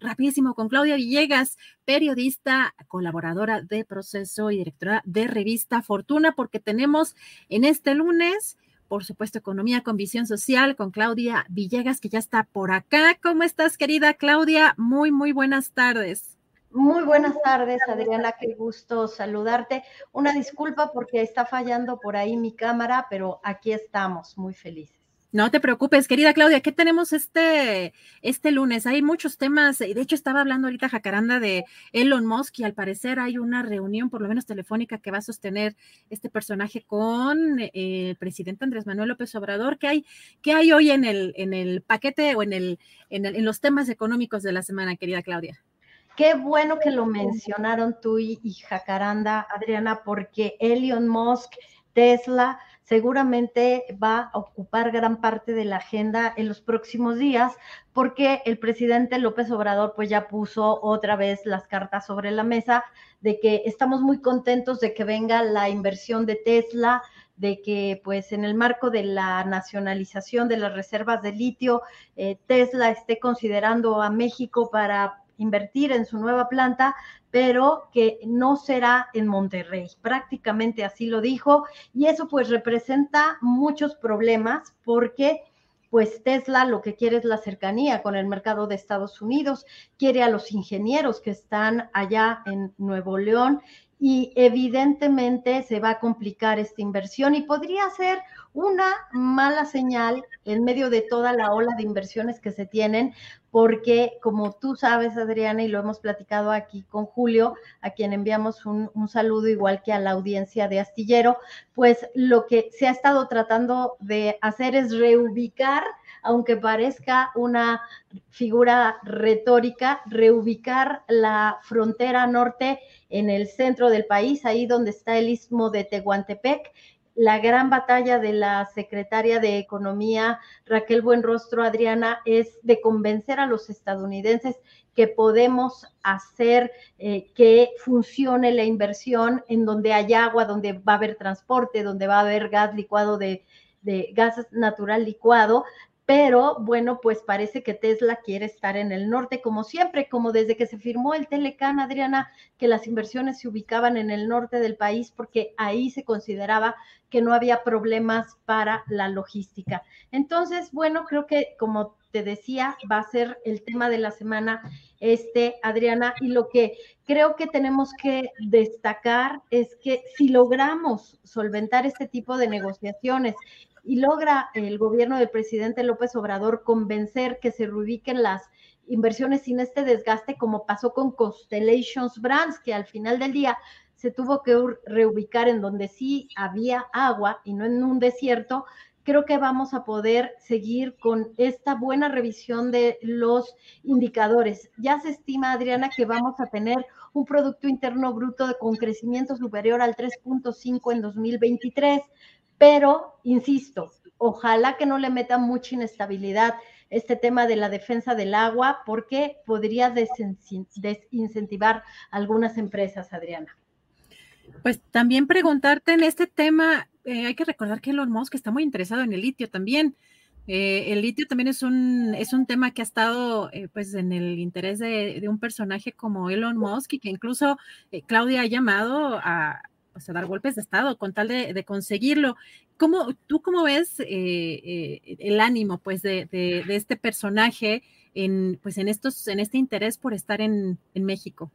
rapidísimo con Claudia Villegas, periodista, colaboradora de Proceso y directora de revista Fortuna, porque tenemos en este lunes, por supuesto, Economía con Visión Social con Claudia Villegas, que ya está por acá. ¿Cómo estás, querida Claudia? Muy, muy buenas tardes. Muy buenas tardes, Adriana, qué gusto saludarte. Una disculpa porque está fallando por ahí mi cámara, pero aquí estamos, muy felices. No te preocupes, querida Claudia, ¿qué tenemos este, este lunes? Hay muchos temas, de hecho estaba hablando ahorita Jacaranda de Elon Musk y al parecer hay una reunión, por lo menos telefónica, que va a sostener este personaje con eh, el presidente Andrés Manuel López Obrador. ¿Qué hay, qué hay hoy en el, en el paquete o en, el, en, el, en los temas económicos de la semana, querida Claudia? Qué bueno que lo mencionaron tú y, y Jacaranda, Adriana, porque Elon Musk, Tesla, seguramente va a ocupar gran parte de la agenda en los próximos días, porque el presidente López Obrador pues ya puso otra vez las cartas sobre la mesa de que estamos muy contentos de que venga la inversión de Tesla, de que pues en el marco de la nacionalización de las reservas de litio, eh, Tesla esté considerando a México para invertir en su nueva planta, pero que no será en Monterrey. Prácticamente así lo dijo y eso pues representa muchos problemas porque pues Tesla lo que quiere es la cercanía con el mercado de Estados Unidos, quiere a los ingenieros que están allá en Nuevo León y evidentemente se va a complicar esta inversión y podría ser una mala señal en medio de toda la ola de inversiones que se tienen, porque como tú sabes, Adriana, y lo hemos platicado aquí con Julio, a quien enviamos un, saludo igual que a la audiencia de Astillero, pues lo que se ha estado tratando de hacer es reubicar, aunque parezca una figura retórica, reubicar la frontera norte en el centro del país, ahí donde está el istmo de Tehuantepec, la gran batalla de la secretaria de Economía, Raquel Buenrostro, Adriana, es de convencer a los estadounidenses que podemos hacer eh, que funcione la inversión en donde hay agua, donde va a haber transporte, donde va a haber gas licuado de, de gas natural licuado, pero bueno, pues parece que Tesla quiere estar en el norte, como siempre, como desde que se firmó el Telecán, Adriana, que las inversiones se ubicaban en el norte del país porque ahí se consideraba que no había problemas para la logística. Entonces, bueno, creo que como te decía, va a ser el tema de la semana este, Adriana, y lo que creo que tenemos que destacar es que si logramos solventar este tipo de negociaciones y logra el gobierno del presidente López Obrador convencer que se reubiquen las inversiones sin este desgaste, como pasó con Constellations Brands, que al final del día se tuvo que reubicar en donde sí había agua y no en un desierto, creo que vamos a poder seguir con esta buena revisión de los indicadores. Ya se estima, Adriana, que vamos a tener un Producto Interno Bruto con crecimiento superior al 3.5 en 2023 pero, insisto, ojalá que no le metan mucha inestabilidad este tema de la defensa del agua, porque podría desincentivar algunas empresas, Adriana. Pues también preguntarte en este tema, eh, hay que recordar que Elon Musk está muy interesado en el litio también. Eh, el litio también es un, es un tema que ha estado eh, pues en el interés de, un personaje como Elon Musk y que incluso Claudia ha llamado a, pues, a, dar golpes de Estado con tal de, conseguirlo. ¿Cómo, ¿Tú cómo ves el ánimo pues de, de, este personaje en, pues, en, estos, en este interés por estar en México?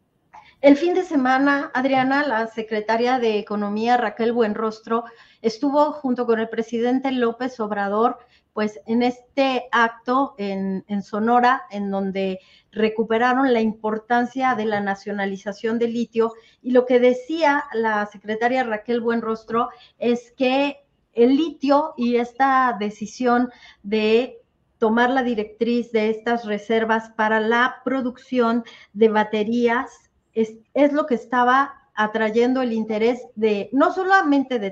El fin de semana, Adriana, la secretaria de Economía, Raquel Buenrostro, estuvo junto con el presidente López Obrador, pues en este acto en, Sonora, en donde recuperaron la importancia de la nacionalización del litio. Y lo que decía la secretaria Raquel Buenrostro es que el litio y esta decisión de tomar la directriz de estas reservas para la producción de baterías es, lo que estaba atrayendo el interés de no solamente de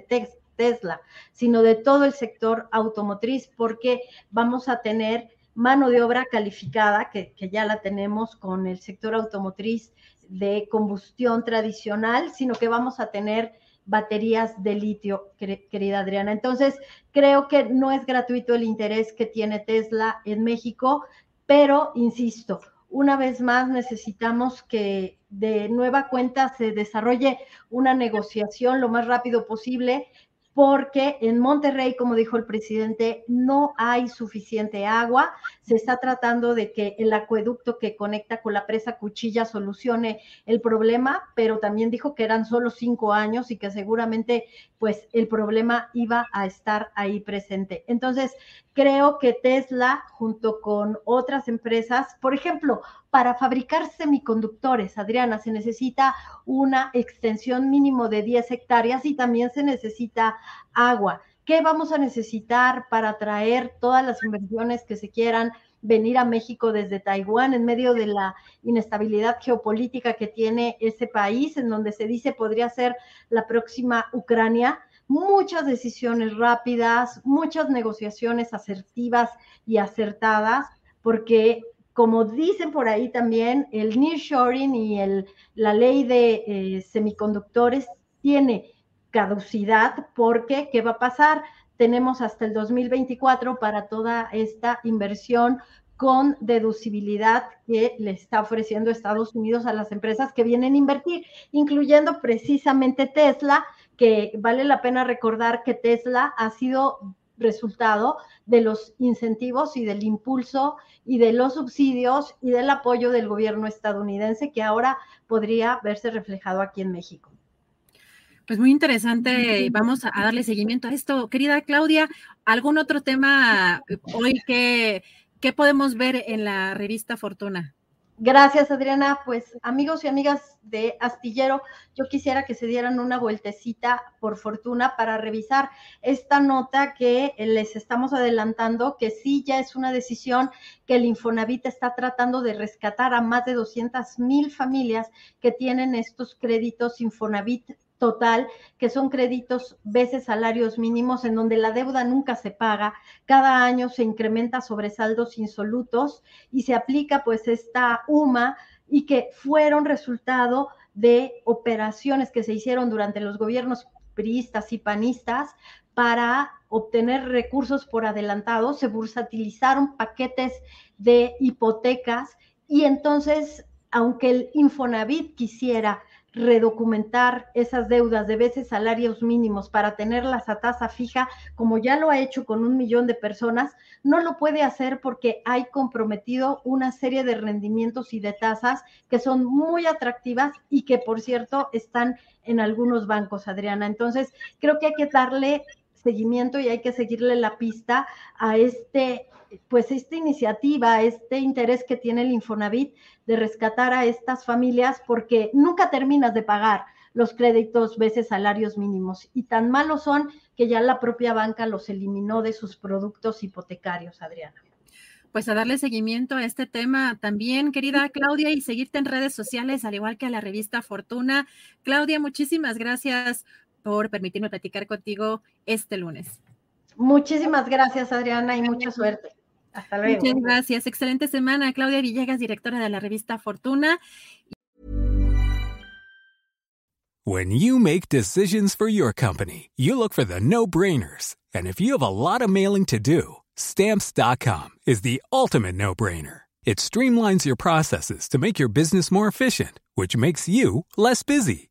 Tesla, sino de todo el sector automotriz, porque vamos a tener mano de obra calificada, que, ya la tenemos con el sector automotriz de combustión tradicional, sino que vamos a tener baterías de litio, querida Adriana. Entonces, creo que no es gratuito el interés que tiene Tesla en México, pero, insisto, una vez más necesitamos que de nueva cuenta se desarrolle una negociación lo más rápido posible porque en Monterrey, como dijo el presidente, no hay suficiente agua. Se está tratando de que el acueducto que conecta con la presa Cuchilla solucione el problema, pero también dijo que eran solo cinco años y que seguramente pues el problema iba a estar ahí presente. Entonces, creo que Tesla, junto con otras empresas, por ejemplo, para fabricar semiconductores, Adriana, se necesita una extensión mínimo de 10 hectáreas y también se necesita agua. ¿Qué vamos a necesitar para traer todas las inversiones que se quieran venir a México desde Taiwán en medio de la inestabilidad geopolítica que tiene ese país, en donde se dice podría ser la próxima Ucrania? Muchas decisiones rápidas, muchas negociaciones asertivas y acertadas, porque como dicen por ahí también, el nearshoring y el, la ley de eh, semiconductores tiene caducidad porque, ¿qué va a pasar? Tenemos hasta el 2024 para toda esta inversión con deducibilidad que le está ofreciendo Estados Unidos a las empresas que vienen a invertir, incluyendo precisamente Tesla, que vale la pena recordar que Tesla ha sido resultado de los incentivos y del impulso y de los subsidios y del apoyo del gobierno estadounidense que ahora podría verse reflejado aquí en México. Pues muy interesante, vamos a darle seguimiento a esto. Querida Claudia, ¿algún otro tema hoy que, que podemos ver en la revista Fortuna? Gracias, Adriana. Pues amigos y amigas de Astillero, yo quisiera que se dieran una vueltecita por fortuna para revisar esta nota que les estamos adelantando, que sí ya es una decisión que el Infonavit está tratando de rescatar a más de 200 mil familias que tienen estos créditos Infonavit total, que son créditos veces salarios mínimos, en donde la deuda nunca se paga, cada año se incrementa sobre saldos insolutos y se aplica pues esta UMA y que fueron resultado de operaciones que se hicieron durante los gobiernos priistas y panistas para obtener recursos por adelantado, se bursatilizaron paquetes de hipotecas y entonces, aunque el Infonavit quisiera redocumentar esas deudas de veces salarios mínimos para tenerlas a tasa fija, como ya lo ha hecho con un millón de personas, no lo puede hacer porque hay comprometido una serie de rendimientos y de tasas que son muy atractivas y que, por cierto, están en algunos bancos, Adriana. Entonces, creo que hay que darle seguimiento y hay que seguirle la pista a este pues esta iniciativa, este interés que tiene el Infonavit de rescatar a estas familias porque nunca terminas de pagar los créditos veces salarios mínimos y tan malos son que ya la propia banca los eliminó de sus productos hipotecarios, Adriana. Pues a darle seguimiento a este tema también, querida Claudia, y seguirte en redes sociales, al igual que a la revista Fortuna. Claudia, muchísimas gracias por permitirme platicar contigo este lunes. Muchísimas gracias, Adriana, y mucha suerte. Hasta luego. Muchas gracias. Excelente semana. Claudia Villegas, directora de la revista Fortuna. When you make decisions for your company, you look for the no-brainers. And if you have a lot of mailing to do, Stamps.com is the ultimate no brainer. It streamlines your processes to make your business more efficient, which makes you less busy.